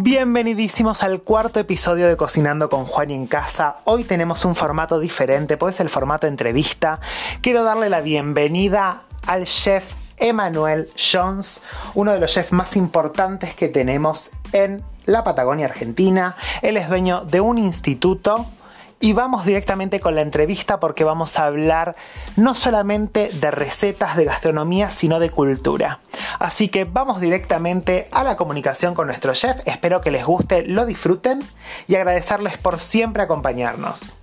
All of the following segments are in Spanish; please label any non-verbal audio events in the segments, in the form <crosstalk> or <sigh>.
Bienvenidísimos al cuarto episodio de Cocinando con Juan en casa. Hoy tenemos un formato diferente, pues el formato entrevista. Quiero darle la bienvenida al chef Emanuel Jones, uno de los chefs más importantes que tenemos en la Patagonia Argentina. Él es dueño de un instituto y vamos directamente con la entrevista porque vamos a hablar no solamente de recetas de gastronomía, sino de cultura. Así que vamos directamente a la comunicación con nuestro chef. Espero que les guste, lo disfruten y agradecerles por siempre acompañarnos.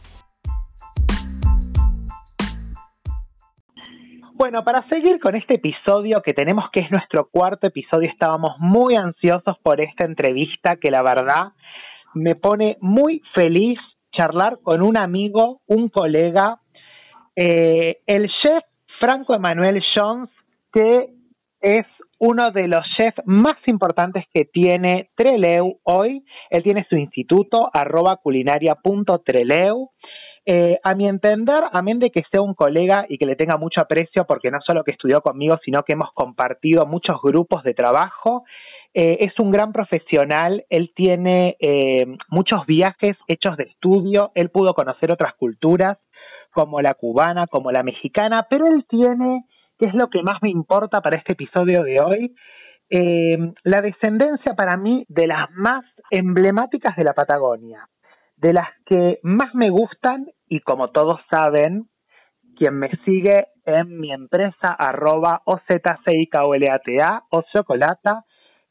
Bueno, para seguir con este episodio que tenemos que es nuestro cuarto episodio, estábamos muy ansiosos por esta entrevista que la verdad me pone muy feliz charlar con un amigo, un colega, eh, el chef Franco Emanuel Jones, que es uno de los chefs más importantes que tiene Treleu hoy. Él tiene su instituto, arroba culinaria.treleu. Eh, a mi entender, amén de que sea un colega y que le tenga mucho aprecio, porque no solo que estudió conmigo, sino que hemos compartido muchos grupos de trabajo, eh, es un gran profesional, él tiene eh, muchos viajes hechos de estudio, él pudo conocer otras culturas como la cubana, como la mexicana, pero él tiene, que es lo que más me importa para este episodio de hoy, eh, la descendencia para mí de las más emblemáticas de la Patagonia, de las que más me gustan y como todos saben, quien me sigue en mi empresa arroba o Chocolata,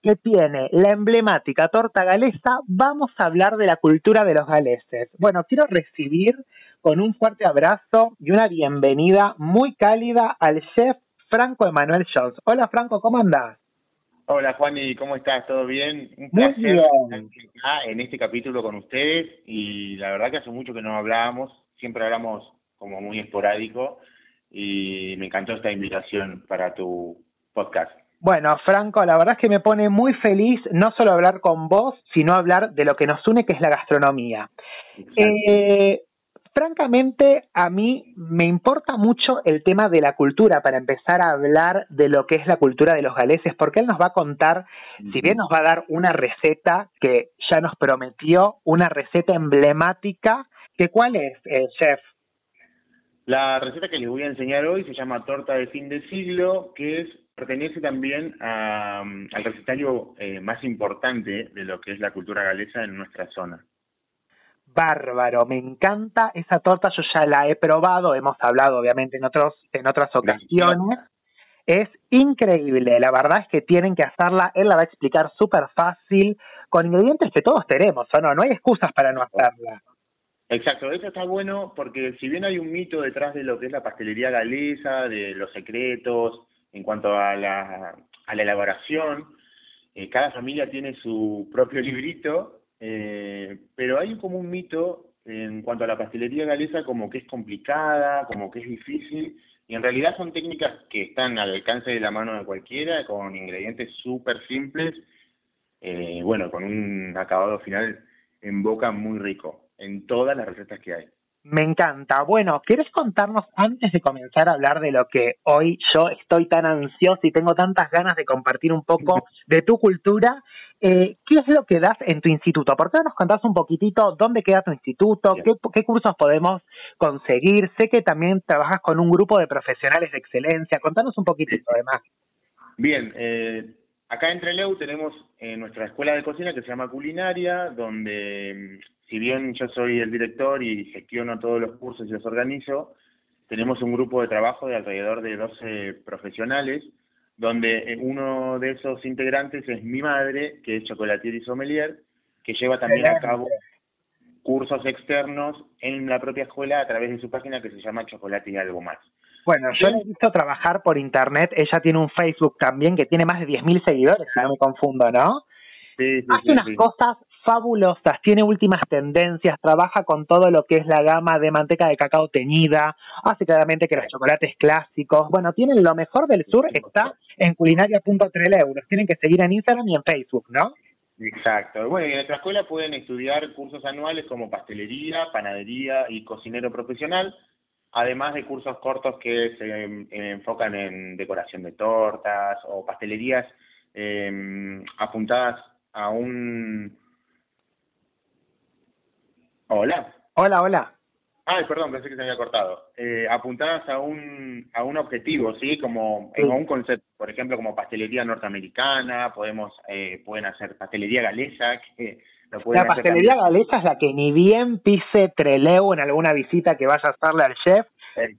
que tiene la emblemática torta galesa, vamos a hablar de la cultura de los galeses. Bueno, quiero recibir con un fuerte abrazo y una bienvenida muy cálida al chef Franco Emanuel Jones. Hola Franco, ¿cómo andás? Hola Juani, ¿cómo estás? ¿Todo bien? Un placer estar en este capítulo con ustedes y la verdad que hace mucho que no hablábamos, siempre hablamos como muy esporádico y me encantó esta invitación para tu podcast. Bueno, Franco, la verdad es que me pone muy feliz no solo hablar con vos, sino hablar de lo que nos une, que es la gastronomía. Eh, francamente, a mí me importa mucho el tema de la cultura para empezar a hablar de lo que es la cultura de los galeses, porque él nos va a contar, si bien nos va a dar una receta que ya nos prometió, una receta emblemática, que ¿cuál es, eh, chef? La receta que les voy a enseñar hoy se llama torta de fin de siglo, que es pertenece también al recetario eh, más importante de lo que es la cultura galesa en nuestra zona. Bárbaro, me encanta esa torta, yo ya la he probado, hemos hablado obviamente en otros en otras ocasiones. Es increíble, la verdad es que tienen que hacerla, él la va a explicar súper fácil, con ingredientes que todos tenemos, ¿o no? No hay excusas para no hacerla. Exacto, eso está bueno porque si bien hay un mito detrás de lo que es la pastelería galesa, de los secretos, en cuanto a la, a la elaboración. Eh, cada familia tiene su propio librito, eh, pero hay como un mito en cuanto a la pastelería galesa como que es complicada, como que es difícil, y en realidad son técnicas que están al alcance de la mano de cualquiera, con ingredientes súper simples, eh, bueno, con un acabado final en boca muy rico, en todas las recetas que hay. Me encanta. Bueno, ¿quieres contarnos antes de comenzar a hablar de lo que hoy yo estoy tan ansioso y tengo tantas ganas de compartir un poco de tu cultura? Eh, ¿Qué es lo que das en tu instituto? ¿Por qué no nos contás un poquitito dónde queda tu instituto? Qué, cursos podemos conseguir? Sé que también trabajas con un grupo de profesionales de excelencia. Contanos un poquitito, además. Bien, eh, acá en Treleu tenemos eh, nuestra escuela de cocina que se llama Culinaria, donde si bien yo soy el director y gestiono todos los cursos y los organizo, tenemos un grupo de trabajo de alrededor de 12 profesionales, donde eh, uno de esos integrantes es mi madre, que es chocolatier y sommelier, que lleva también a cabo cursos externos en la propia escuela a través de su página que se llama Chocolate y Algo Más. Bueno, yo he visto trabajar por internet, ella tiene un Facebook también que tiene más de 10.000 seguidores, no me confundo, ¿no? Sí, sí, Hace unas cosas fabulosas, tiene últimas tendencias, trabaja con todo lo que es la gama de manteca de cacao teñida, hace claramente que los chocolates clásicos, bueno, tienen lo mejor del sur, está en culinaria.3 tienen que seguir en Instagram y en Facebook, ¿no? Exacto. Bueno, en nuestra escuela pueden estudiar cursos anuales como pastelería, panadería y cocinero profesional, además de cursos cortos que se em, enfocan en decoración de tortas o pastelerías eh, apuntadas a un... Hola. Hola, hola. Ay, perdón, pensé que se había cortado. Eh, apuntadas a un, a un objetivo, ¿sí? Como en un concepto, por ejemplo, como pastelería norteamericana, podemos eh, pueden hacer pastelería galesa, que la pastelería galesa es la que ni bien pise Treleu en alguna visita que vaya a hacerle al chef.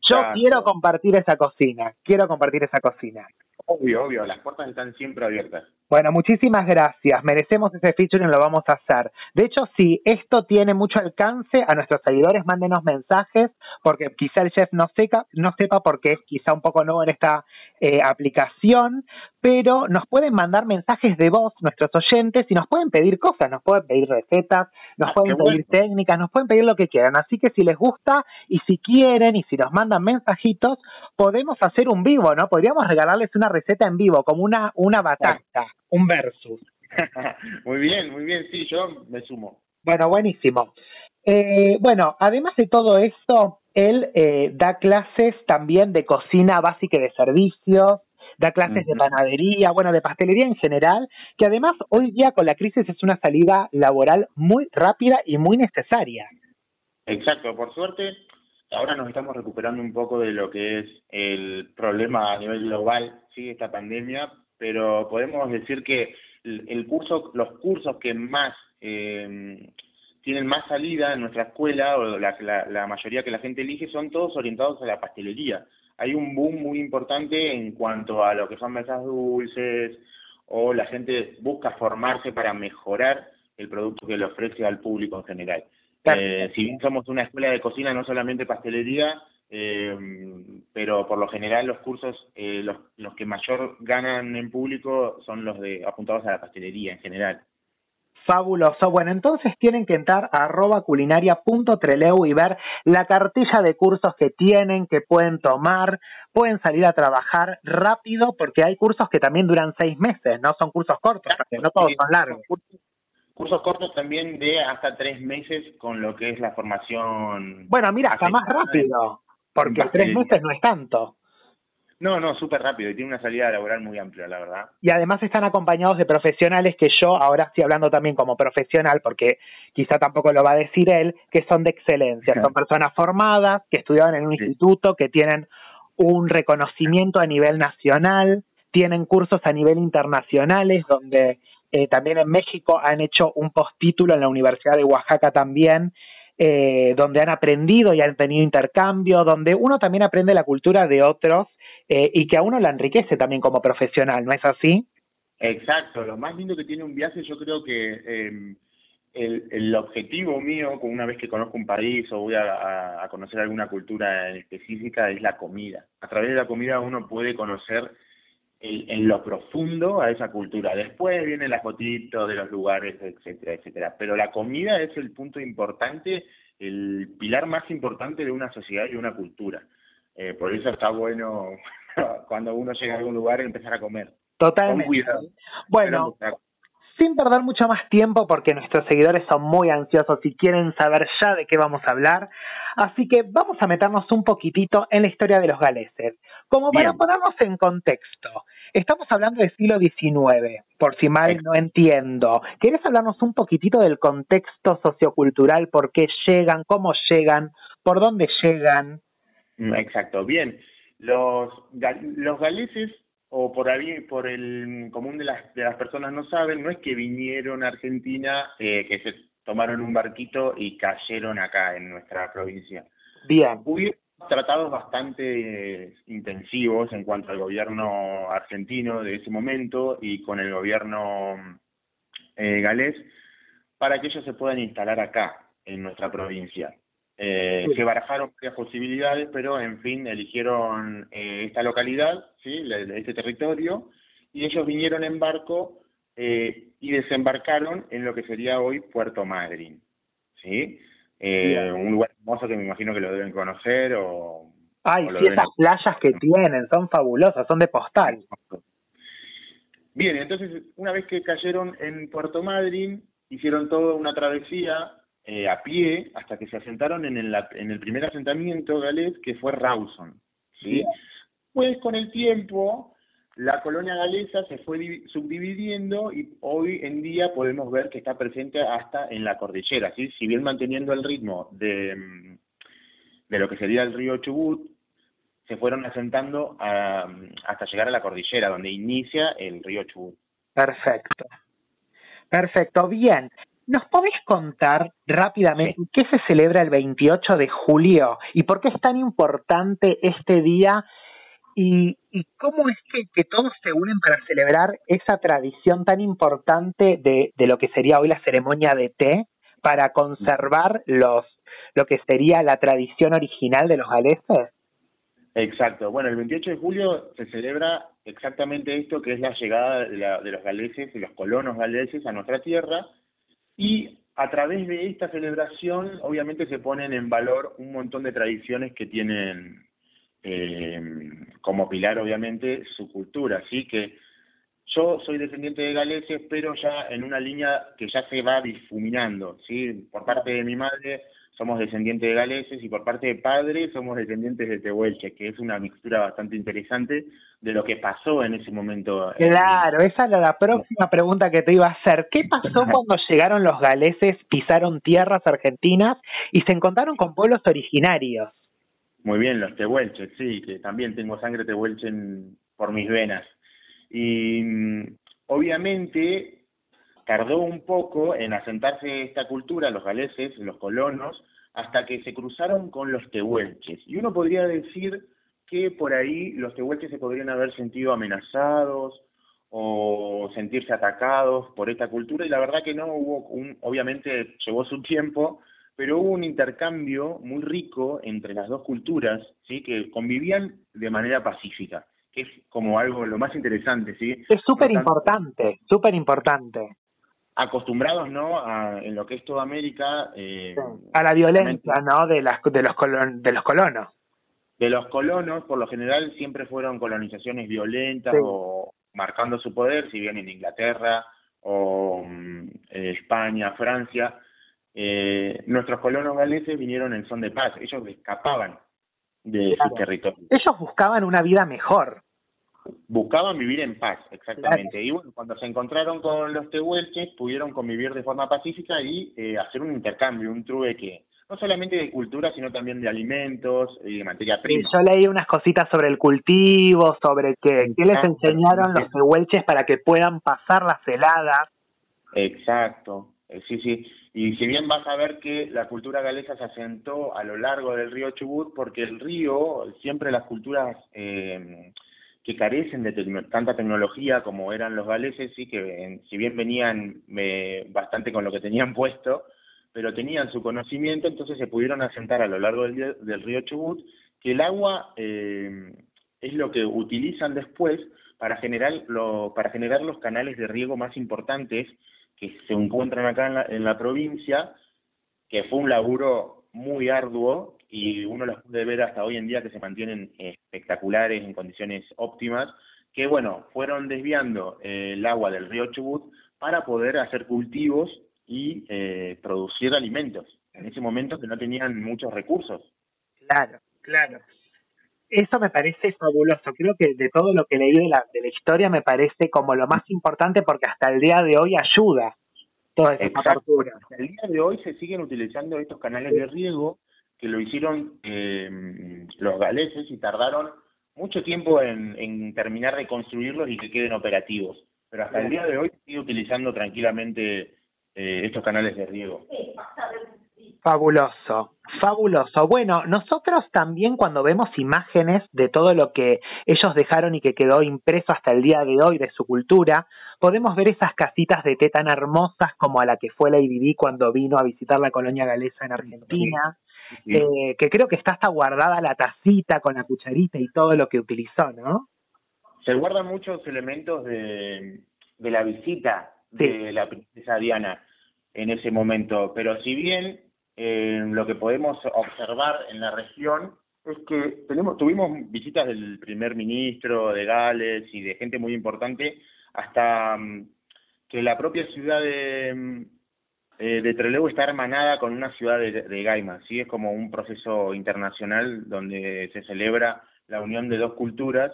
Yo quiero compartir esa cocina, quiero compartir esa cocina. Obvio, obvio, las puertas están siempre abiertas. Bueno, muchísimas gracias. Merecemos ese featuring y lo vamos a hacer. De hecho, si esto tiene mucho alcance, a nuestros seguidores mándenos mensajes, porque quizá el chef no, sepa, no sepa porque es quizá un poco nuevo en esta eh, aplicación, pero nos pueden mandar mensajes de voz nuestros oyentes y nos pueden pedir cosas, nos pueden pedir recetas, nos ah, pueden pedir técnicas, nos pueden pedir lo que quieran. Así que si les gusta y si quieren y si nos mandan mensajitos, podemos hacer un vivo, ¿no? Podríamos regalarles una receta en vivo, como una, una batata, un versus. <laughs> muy bien, muy bien, sí, yo me sumo. Bueno, buenísimo. Eh, bueno, además de todo esto, él eh, da clases también de cocina básica y de servicios, da clases de panadería, bueno, de pastelería en general, que además hoy día con la crisis es una salida laboral muy rápida y muy necesaria. Exacto, por suerte, ahora nos estamos recuperando un poco de lo que es el problema a nivel global, sí, esta pandemia, pero podemos decir que el curso, los cursos que más eh, tienen más salida en nuestra escuela, o la, la, mayoría que la gente elige, son todos orientados a la pastelería. Hay un boom muy importante en cuanto a lo que son mesas dulces, o la gente busca formarse para mejorar el producto que le ofrece al público en general. Eh, si bien somos una escuela de cocina, no solamente pastelería, eh, pero por lo general los cursos, eh, los, los que mayor ganan en público son los de apuntados a la pastelería en general. Fabuloso. Bueno, entonces tienen que entrar a arroba culinaria.treleu y ver la cartilla de cursos que tienen, que pueden tomar, pueden salir a trabajar rápido porque hay cursos que también duran seis meses, no son cursos cortos, porque no todos son largos. Cursos cortos también de hasta tres meses con lo que es la formación. Bueno, mira, hasta más rápido. Porque tres meses no es tanto. No, no, súper rápido y tiene una salida laboral muy amplia, la verdad. Y además están acompañados de profesionales que yo ahora estoy hablando también como profesional, porque quizá tampoco lo va a decir él, que son de excelencia. <laughs> Son personas formadas, que estudiaron en un instituto, que tienen un reconocimiento a nivel nacional, tienen cursos a nivel internacionales, donde eh, también en México han hecho un postítulo en la Universidad de Oaxaca también, eh, donde han aprendido y han tenido intercambio, donde uno también aprende la cultura de otros eh, y que a uno la enriquece también como profesional, ¿no es así? Exacto, lo más lindo que tiene un viaje yo creo que em, el, objetivo mío, una vez que conozco un país o voy a, a, conocer alguna cultura específica, es la comida. A través de la comida uno puede conocer en lo profundo a esa cultura. Después vienen las fotitos de los lugares, etcétera, etcétera. Pero la comida es el punto importante, el pilar más importante de una sociedad y una cultura. Eh, por eso está bueno <laughs> cuando uno llega a algún lugar empezar a comer. Totalmente. Bueno, sin perder mucho más tiempo porque nuestros seguidores son muy ansiosos y quieren saber ya de qué vamos a hablar, así que vamos a meternos un poquitito en la historia de los galeses. Como para ponernos en contexto, estamos hablando del siglo XIX, por si mal no entiendo. ¿Quieres hablarnos un poquitito del contexto sociocultural, por qué llegan, cómo llegan, por dónde llegan? Mm, exacto, bien. Los, los galeses o por ahí, por el común de las, de las personas no saben, no es que vinieron a Argentina, eh, que se tomaron un barquito y cayeron acá en nuestra provincia. Bien. Hubieron tratados bastante intensivos en cuanto al gobierno argentino de ese momento y con el gobierno eh, galés para que ellos se puedan instalar acá, en nuestra provincia. Eh, Se barajaron varias posibilidades, pero en fin, eligieron eh, esta localidad, ¿sí? este territorio, y ellos vinieron en barco eh, y desembarcaron en lo que sería hoy Puerto Madryn. ¿sí? Eh, un lugar hermoso que me imagino que lo deben conocer o... Ay, sí, esas playas que tienen, son fabulosas, son de postal. Bien, entonces una vez que cayeron en Puerto Madryn, hicieron toda una travesía eh, a pie hasta que se asentaron en el, en el primer asentamiento galés que fue Rawson. ¿sí? Pues con el tiempo la colonia galesa se fue subdividiendo y hoy en día podemos ver que está presente hasta en la cordillera, ¿sí? si bien manteniendo el ritmo de, mm, de lo que sería el río Chubut, se fueron asentando hasta llegar a la cordillera, donde inicia el río Chubut. Perfecto. Perfecto, bien. ¿Nos podés contar rápidamente qué se celebra el 28 de julio y por qué es tan importante este día y, cómo es que, todos se unen para celebrar esa tradición tan importante de, de lo que sería hoy la ceremonia de té para conservar los lo que sería la tradición original de los galeses? Exacto. Bueno, el 28 de julio se celebra exactamente esto, que es la llegada de, los galeses, de los colonos galeses a nuestra tierra, y a través de esta celebración, obviamente, se ponen en valor un montón de tradiciones que tienen eh, como pilar, obviamente, su cultura. Así que yo soy descendiente de galeses, pero ya en una línea que ya se va difuminando, ¿sí? Por parte de mi madre somos descendientes de galeses y por parte de padre somos descendientes de tehuelche, que es una mixtura bastante interesante de lo que pasó en ese momento. Claro, esa era la próxima pregunta que te iba a hacer. ¿Qué <laughs> pasó cuando llegaron los galeses, pisaron tierras argentinas y se encontraron con pueblos originarios? Muy bien, los tehuelches, sí, que también tengo sangre tehuelche por mis venas. Y mm, obviamente tardó un poco en asentarse esta cultura, los galeses, los colonos, hasta que se cruzaron con los tehuelches. Y uno podría decir que por ahí los tehuelches se podrían haber sentido amenazados o sentirse atacados por esta cultura y la verdad que no hubo un, obviamente llevó su tiempo, pero hubo un intercambio muy rico entre las dos culturas, ¿sí? que convivían de manera pacífica, que es como algo lo más interesante, ¿sí? Es súper importante, súper importante acostumbrados no a, en lo que es toda América eh, a la violencia no de las de los de los colonos. De los colonos por lo general siempre fueron colonizaciones violentas o marcando su poder si bien en Inglaterra o mm, España Francia eh, nuestros colonos galeses vinieron en son de paz. Ellos escapaban de su territorio ellos buscaban una vida mejor buscaban vivir en paz, exactamente. Y bueno, cuando se encontraron con los tehuelches, pudieron convivir de forma pacífica y eh, hacer un intercambio, un trueque, no solamente de cultura, sino también de alimentos y de materia prima. yo leí unas cositas sobre el cultivo, sobre qué, qué les enseñaron los tehuelches para que puedan pasar las heladas. Exacto, eh, sí, sí. Y si bien vas a ver que la cultura galesa se asentó a lo largo del río Chubut, porque el río, siempre las culturas... Eh, que carecen de tanta tecnología como eran los galeses, sí que si bien venían bastante con lo que tenían <laughs> puesto, pero tenían su conocimiento, entonces se pudieron asentar a lo largo del, del río Chubut, que el agua eh, es lo que utilizan después para generar, lo, para generar los canales de riego más importantes que se encuentran acá en la, en la provincia, que fue un laburo muy arduo y uno los puede ver hasta hoy en día que se mantienen espectaculares en condiciones óptimas, que bueno, fueron desviando eh, el agua del río Chubut para poder hacer cultivos y eh, producir alimentos, en ese momento que no tenían muchos recursos. Claro, claro. Eso me parece fabuloso. Creo que de todo lo que leí de la, de la historia me parece como lo más importante porque hasta el día de hoy ayuda toda esa. Hasta el día de hoy se siguen utilizando estos canales de riego que lo hicieron eh, los galeses y tardaron mucho tiempo en, terminar de construirlos y que queden operativos. Pero hasta el día de hoy sigue utilizando tranquilamente eh, estos canales de riego. Fabuloso, fabuloso. Bueno, nosotros también cuando vemos imágenes de todo lo que ellos dejaron y que quedó impreso hasta el día de hoy de su cultura, podemos ver esas casitas de té tan hermosas como a la que fue Lady Di cuando vino a visitar la colonia galesa en Argentina. Eh, que creo que está hasta guardada la tacita con la cucharita y todo lo que utilizó, ¿no? Se guardan muchos elementos de, de la visita de la princesa Diana en ese momento, pero si bien eh, lo que podemos observar en la región es que tenemos, tuvimos visitas del primer ministro de Gales y de gente muy importante hasta mm, que la propia ciudad de, mm, eh, de Trelew está hermanada con una ciudad de, de Gaima, ¿sí? Es como un proceso internacional donde se celebra la unión de dos culturas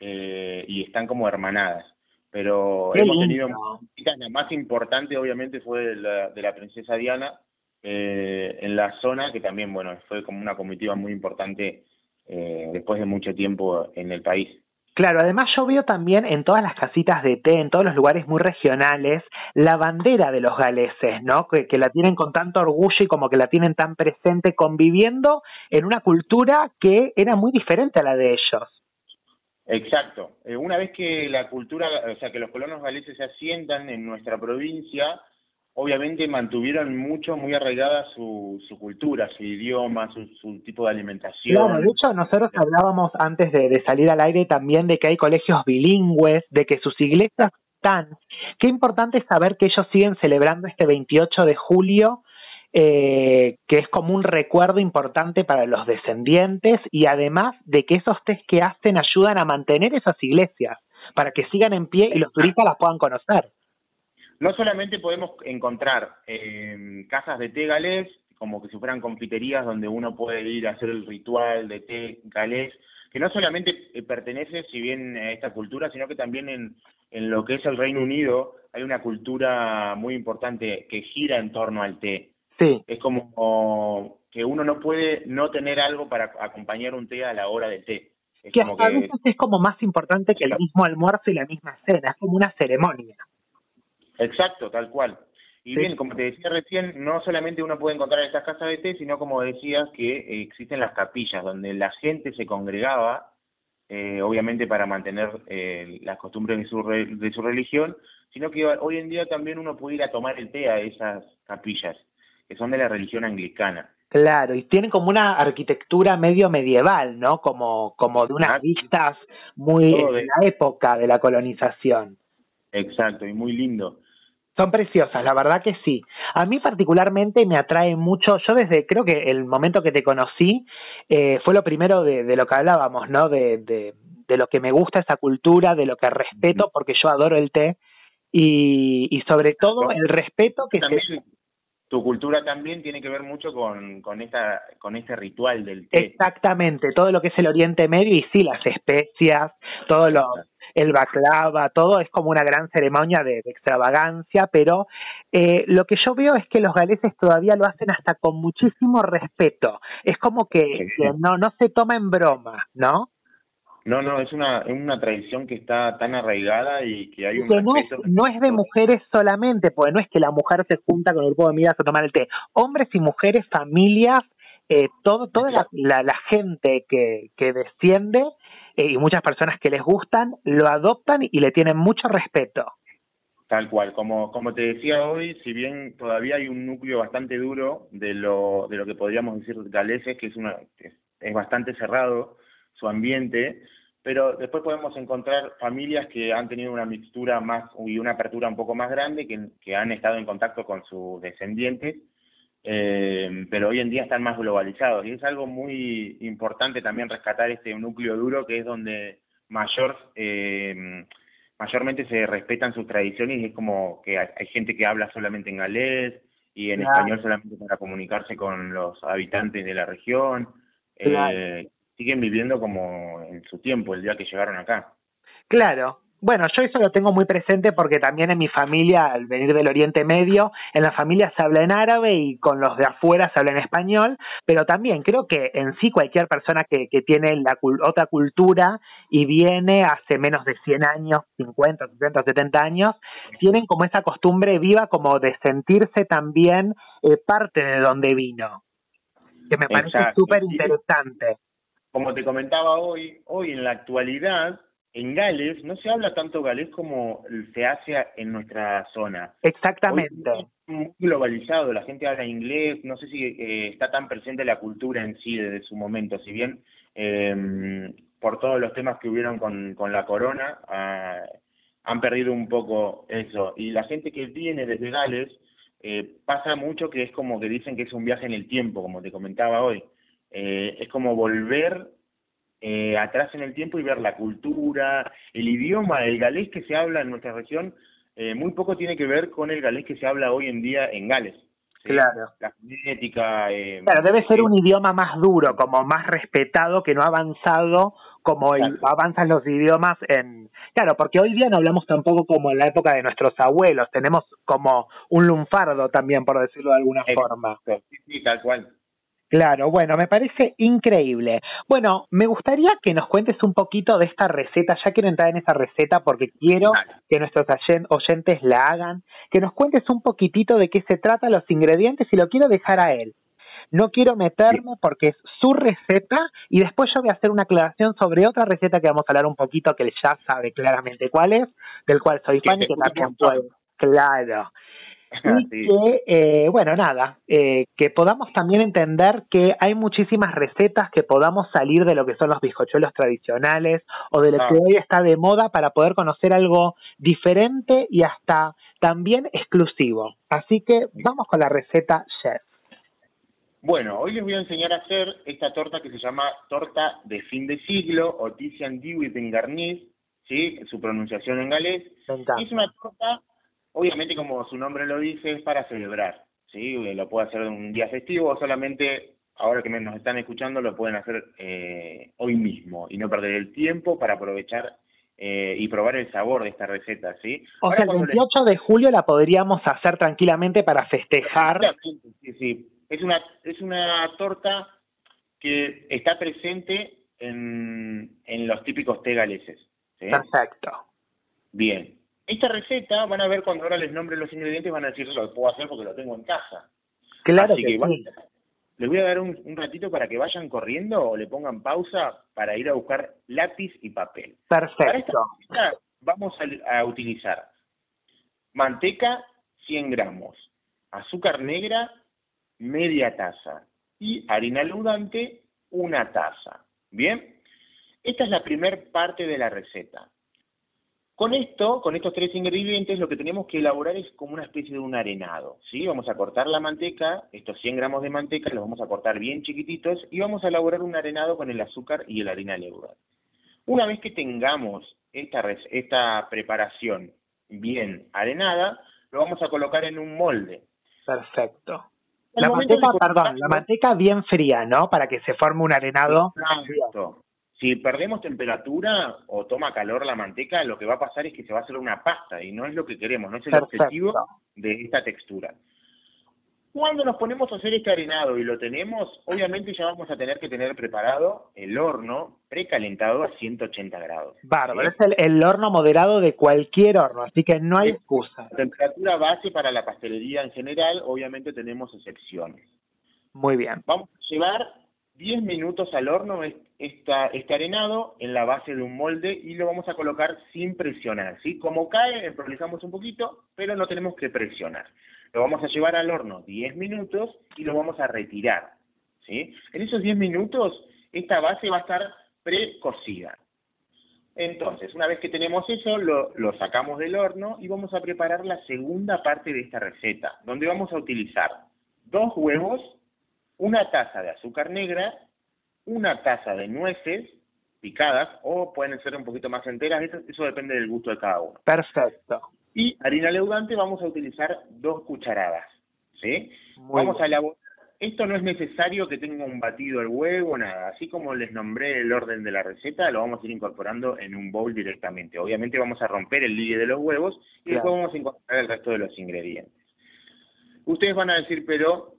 y están como hermanadas. Pero hemos tenido la más importante obviamente fue de la, de la princesa Diana en la zona, que también, bueno, fue como una comitiva muy importante después de mucho tiempo en el país. Claro, además yo veo también en todas las casitas de té, en todos los lugares muy regionales, la bandera de los galeses, ¿no? Que, la tienen con tanto orgullo y como que la tienen tan presente, conviviendo en una cultura que era muy diferente a la de ellos. Exacto. Eh, una vez que la cultura, o sea, que los colonos galeses se asientan en nuestra provincia, obviamente mantuvieron mucho, muy arraigada su, su cultura, su idioma, su, tipo de alimentación. Claro, de hecho nosotros hablábamos antes de, salir al aire también de que hay colegios bilingües, de que sus iglesias están. Qué importante es saber que ellos siguen celebrando este 28 de julio, eh, que es como un recuerdo importante para los descendientes y además de que esos test que hacen ayudan a mantener esas iglesias para que sigan en pie y los turistas las puedan conocer no solamente podemos encontrar eh, casas de té galés, como que si fueran confiterías donde uno puede ir a hacer el ritual de té galés, que no solamente eh, pertenece, si bien a esta cultura, sino que también en, en lo que es el Reino Unido hay una cultura muy importante que gira en torno al té. Sí. Es como que uno no puede no tener algo para acompañar un té a la hora del té. Es que a veces es como más importante que el mismo almuerzo y la misma cena, es como una ceremonia. Exacto, tal cual. Y bien, como te decía recién, no solamente uno puede encontrar estas casas de té, sino como decías que existen las capillas donde la gente se congregaba, eh, obviamente para mantener eh, las costumbres de su, de su religión, sino que hoy en día también uno puede ir a tomar el té a esas capillas, que son de la religión anglicana. Claro, y tienen como una arquitectura medio medieval, ¿no? Como, como de unas vistas muy de la época de la colonización. Exacto, y muy lindo. Son preciosas, la verdad que sí. A mí particularmente me atrae mucho, yo desde creo que el momento que te conocí eh, fue lo primero de, de, lo que hablábamos, ¿no? De, de, de, lo que me gusta esa cultura, de lo que respeto, porque yo adoro el té y, y sobre todo el respeto que se... Tu cultura también tiene que ver mucho con, con, esta, con este ritual del té. Exactamente, todo lo que es el Oriente Medio y sí, las especias, todo lo, el baklava, todo es como una gran ceremonia de, extravagancia, pero eh, lo que yo veo es que los galeses todavía lo hacen hasta con muchísimo respeto. Es como que, no, no se toma en broma, ¿no? No, no, es una, es una tradición que está tan arraigada y que hay un que no, es, no es de mujeres solamente, porque no es que la mujer se junta con el grupo de amigas a tomar el té. Hombres y mujeres, familias, eh, todo, toda la, la, la, gente que, que desciende eh, y muchas personas que les gustan lo adoptan y le tienen mucho respeto. Tal cual, como, como te decía hoy, si bien todavía hay un núcleo bastante duro de lo, de lo que podríamos decir galeses, que es, una, es, bastante cerrado su ambiente, pero después podemos encontrar familias que han tenido una mixtura más y una apertura un poco más grande, que, que han estado en contacto con sus descendientes eh, pero hoy en día están más globalizados. Y es algo muy importante también rescatar este núcleo duro que es donde mayor eh, mayormente se respetan sus tradiciones y es como que hay, gente que habla solamente en galés y en español solamente para comunicarse con los habitantes de la región eh, siguen viviendo como en su tiempo el día que llegaron acá. Claro. Bueno, yo eso lo tengo muy presente porque también en mi familia, al venir del Oriente Medio, en la familia se habla en árabe y con los de afuera se habla en español, pero también creo que en sí cualquier persona que, que tiene la otra cultura y viene hace menos de 100 años, 50, 60, 70 años, tienen como esa costumbre viva como de sentirse también eh, parte de donde vino, que me parece súper interesante. Como te comentaba hoy, hoy en la actualidad en Gales no se habla tanto galés como se hace en nuestra zona. Exactamente. muy globalizado, la gente habla inglés, no sé si eh, está tan presente la cultura en sí desde su momento, si bien eh, por todos los temas que hubieron con, con la corona ah, han perdido un poco eso. Y la gente que viene desde Gales eh, pasa mucho que es como que dicen que es un viaje en el tiempo, como te comentaba hoy. Eh, es como volver eh, atrás en el tiempo y ver la cultura, el idioma, el galés que se habla en nuestra región, eh, muy poco tiene que ver con el galés que se habla hoy en día en Gales. Claro. La genética. Eh, claro, debe ser un idioma más duro, como más respetado, que no ha avanzado como avanzan los idiomas en... Claro, porque hoy día no hablamos tampoco como en la época de nuestros abuelos, tenemos como un lunfardo también, por decirlo de alguna forma. Sí, sí, tal cual. Claro, bueno, me parece increíble. Bueno, me gustaría que nos cuentes un poquito de esta receta. Ya quiero entrar en esa receta porque quiero que nuestros oyentes la hagan. Que nos cuentes un poquitito de qué se trata, los ingredientes y lo quiero dejar a él. No quiero meterme porque es su receta y después yo voy a hacer una aclaración sobre otra receta que vamos a hablar un poquito que él ya sabe claramente cuál es, del cual soy fan y que también puedo. Claro. <laughs> Y que, eh, bueno, nada, eh, que podamos también entender que hay muchísimas recetas que podamos salir de lo que son los bizcochuelos tradicionales o de lo que hoy está de moda para poder conocer algo diferente y hasta también exclusivo. Así que vamos con la receta chef. Bueno, hoy les voy a enseñar a hacer esta torta que se llama torta de fin de siglo o Tizian Dewitt en Garniz, ¿sí? Su pronunciación en galés. Es una torta Obviamente, como su nombre lo dice, es para celebrar, ¿sí? Lo puede hacer un día festivo o solamente, ahora que nos están escuchando, lo pueden hacer eh, hoy mismo y no perder el tiempo para aprovechar eh, y probar el sabor de esta receta, ¿sí? O sea, el 28 de julio la podríamos hacer tranquilamente para festejar. Sí, sí. Es una, es una torta que está presente en, en los típicos té galeses. Perfecto. Bien. Esta receta, van a ver cuando ahora les nombre los ingredientes, van a decir, lo puedo hacer porque lo tengo en casa. Claro que, les voy a dar un, ratito para que vayan corriendo o le pongan pausa para ir a buscar lápiz y papel. Perfecto. Para esta receta vamos a, a utilizar manteca 100 gramos, azúcar negra media taza y harina leudante una taza. Bien, esta es la primera parte de la receta. Con esto, con estos tres ingredientes, lo que tenemos que elaborar es como una especie de un arenado, ¿sí? Vamos a cortar la manteca, estos 100 gramos de manteca los vamos a cortar bien chiquititos y vamos a elaborar un arenado con el azúcar y la harina leudante. Una vez que tengamos esta, esta preparación bien arenada, lo vamos a colocar en un molde. Perfecto. La manteca, perdón, la manteca bien fría, ¿no? Para que se forme un arenado. Exacto. Si perdemos temperatura o toma calor la manteca, lo que va a pasar es que se va a hacer una pasta y no es lo que queremos, no es el objetivo de esta textura. Cuando nos ponemos a hacer este arenado y lo tenemos, obviamente ya vamos a tener que tener preparado el horno precalentado a 180 grados. Bárbaro, es el, horno moderado de cualquier horno, así que no hay excusa. La temperatura base para la pastelería en general, obviamente tenemos excepciones. Muy bien. Vamos a llevar 10 minutos al horno esta, este arenado en la base de un molde y lo vamos a colocar sin presionar, ¿sí? Como cae, emprolijamos un poquito, pero no tenemos que presionar. Lo vamos a llevar al horno 10 minutos y lo vamos a retirar, ¿sí? En esos 10 minutos, esta base va a estar precocida. Entonces, una vez que tenemos eso, lo, lo sacamos del horno y vamos a preparar la segunda parte de esta receta, donde vamos a utilizar dos huevos, una taza de azúcar negra, una taza de nueces picadas o pueden ser un poquito más enteras, eso, depende del gusto de cada uno. Perfecto. Y harina leudante vamos a utilizar dos cucharadas, ¿sí? vamos a elaborar. Esto no es necesario que tenga un batido el huevo, nada. Así como les nombré el orden de la receta, lo vamos a ir incorporando en un bowl directamente. Obviamente vamos a romper el ligue de los huevos y después vamos a incorporar el resto de los ingredientes. Ustedes van a decir, pero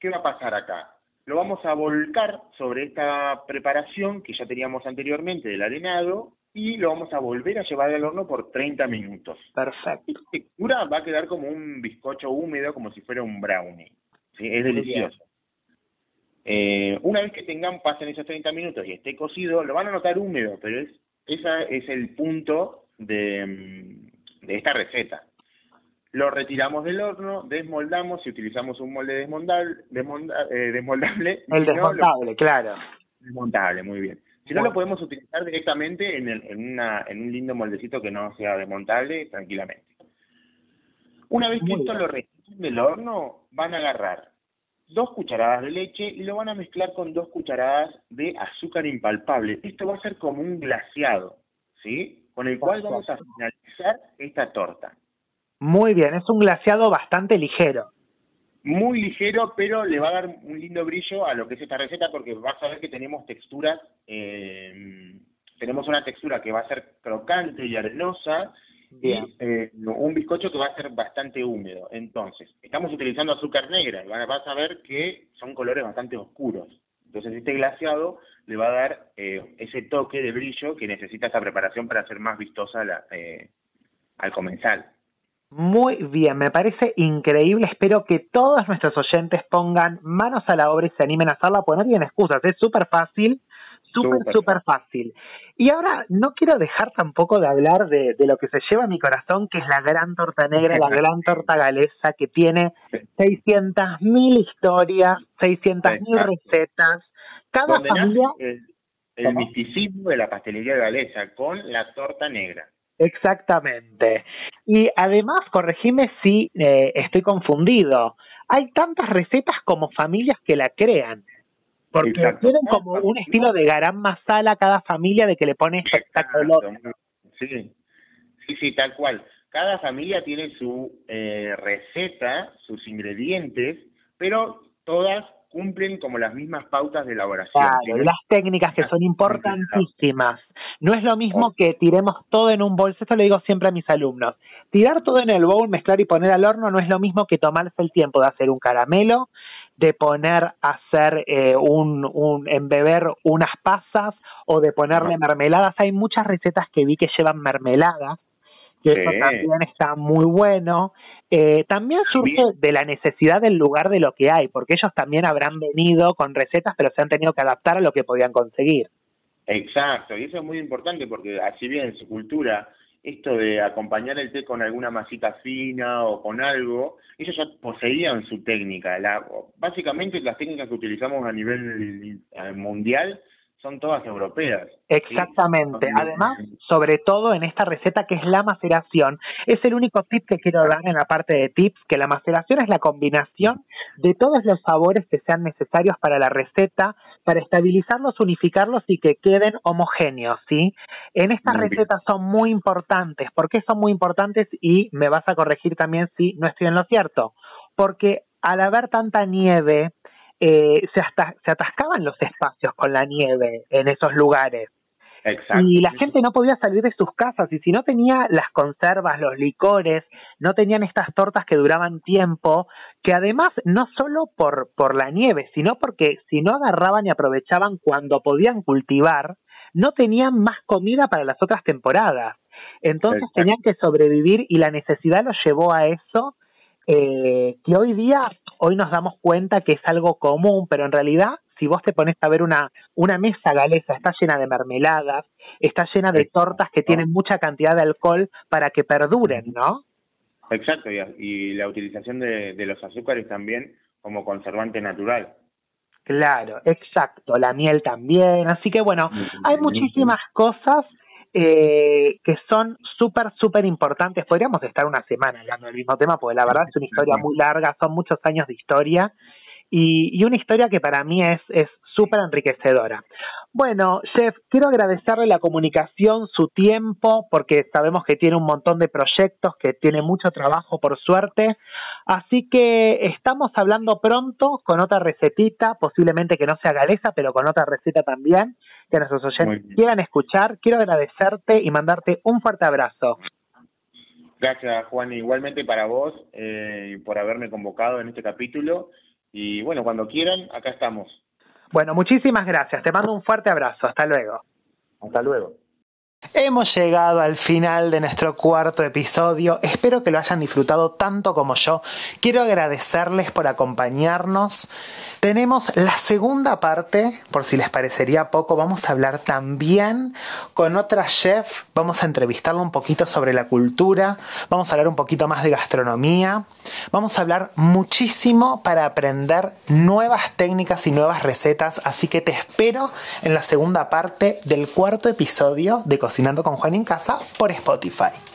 ¿Qué va a pasar acá? Lo vamos a volcar sobre esta preparación que ya teníamos anteriormente del arenado y lo vamos a volver a llevar al horno por 30 minutos. Perfecto. Esta textura va a quedar como un bizcocho húmedo, como si fuera un brownie. ¿sí? Es delicioso. Eh, una vez que tengan, pasen esos 30 minutos y esté cocido, lo van a notar húmedo, pero es ese es el punto de, mm, de esta receta. Lo retiramos del horno, desmoldamos, si utilizamos un molde desmoldable, eh, desmoldable <laughs> el desmontable, claro. Desmontable, muy bien. Si no, lo podemos utilizar directamente en, en, una, en un lindo moldecito que no sea desmontable, tranquilamente. Una vez que esto lo retiren del horno, van a agarrar dos cucharadas de leche y lo van a mezclar con dos cucharadas de azúcar impalpable. Esto va a ser como un glaseado, ¿sí? Con el cual vamos a finalizar esta torta. Muy bien, es un glaseado bastante ligero. muy ligero, pero le va a dar un lindo brillo a lo que es esta receta porque vas a ver que tenemos texturas, eh, tenemos una textura que va a ser crocante y arenosa y eh, un bizcocho que va a ser bastante húmedo. Entonces, estamos utilizando azúcar negra y vas a ver que son colores bastante oscuros. Entonces, este glaseado le va a dar eh, ese toque de brillo que necesita esa preparación para hacer más vistosa la, al comensal. Muy bien, me parece increíble. Espero que todos nuestros oyentes pongan manos a la obra y se animen a hacerla, porque no tienen excusas. Es súper fácil, súper, súper fácil. Y ahora no quiero dejar tampoco de hablar de, de, lo que se lleva a mi corazón, que es la gran torta negra, la <laughs> gran torta galesa, que tiene 600.000 historias, 600.000 recetas. Cada familia... El, el misticismo de la pastelería galesa con la torta negra. Exactamente. Y además, corregime si eh, estoy confundido. Hay tantas recetas como familias que la crean. Porque tienen como un estilo de garam masala cada familia de que le pone color. Sí, sí, sí, tal cual. Cada familia tiene su eh, receta, sus ingredientes, pero todas cumplen como las mismas pautas de elaboración. Claro, las técnicas que son importantísimas. No es lo mismo que tiremos todo en un bolso, esto lo digo siempre a mis alumnos. Tirar todo en el bowl, mezclar y poner al horno no es lo mismo que tomarse el tiempo de hacer un caramelo, de poner a hacer eh, un, un embeber unas pasas o de ponerle mermeladas. Hay muchas recetas que vi que llevan mermeladas que eso también está muy bueno. Eh, también surge de la necesidad del lugar de lo que hay, porque ellos también habrán venido con recetas, pero se han tenido que adaptar a lo que podían conseguir. Exacto, y eso es muy importante porque así bien en su cultura, esto de acompañar el té con alguna masita fina o con algo, ellos ya poseían su técnica. La, básicamente las técnicas que utilizamos a nivel eh, mundial son todas europeas. Exactamente. Además, sobre todo en esta receta que es la maceración, es el único tip que quiero dar en la parte de tips, que la maceración es la combinación de todos los sabores que sean necesarios para la receta, para estabilizarlos, unificarlos y que queden homogéneos, ¿sí? En estas recetas son muy importantes. ¿Por qué son muy importantes? Y me vas a corregir también si no estoy en lo cierto. Porque al haber tanta nieve, eh, se, hasta, se atascaban los espacios con la nieve en esos lugares. Y la gente no podía salir de sus casas y si no tenía las conservas, los licores, no tenían estas tortas que duraban tiempo, que además no solo por, por la nieve, sino porque si no agarraban y aprovechaban cuando podían cultivar, no tenían más comida para las otras temporadas. Entonces tenían que sobrevivir y la necesidad los llevó a eso eh, que hoy día, hoy nos damos cuenta que es algo común, pero en realidad, si vos te pones a ver una, una mesa galesa, está llena de mermeladas, está llena de tortas que tienen mucha cantidad de alcohol para que perduren, ¿no? Exacto, y, la utilización de, de los azúcares también como conservante natural. Claro, exacto, la miel también, así que bueno, hay muchísimas cosas eh, que son súper, súper importantes. Podríamos estar una semana hablando del mismo tema, porque la verdad es una historia muy larga, son muchos años de historia y, y una historia que para mí es súper enriquecedora. Bueno, Chef, quiero agradecerle la comunicación, su tiempo, porque sabemos que tiene un montón de proyectos, que tiene mucho trabajo por suerte. Así que estamos hablando pronto con otra recetita, posiblemente que no sea galesa, pero con otra receta también, que nuestros oyentes quieran escuchar. Quiero agradecerte y mandarte un fuerte abrazo. Gracias, Juan. Igualmente para vos, eh, por haberme convocado en este capítulo y bueno, cuando quieran, acá estamos. Bueno, muchísimas gracias. Te mando un fuerte abrazo. Hasta luego. Hasta luego. Hemos llegado al final de nuestro cuarto episodio. Espero que lo hayan disfrutado tanto como yo. Quiero agradecerles por acompañarnos. Tenemos la segunda parte, por si les parecería poco, vamos a hablar también con otra chef, vamos a entrevistarla un poquito sobre la cultura, vamos a hablar un poquito más de gastronomía, vamos a hablar muchísimo para aprender nuevas técnicas y nuevas recetas, así que te espero en la segunda parte del cuarto episodio de Cocinando con Juan en Casa por Spotify.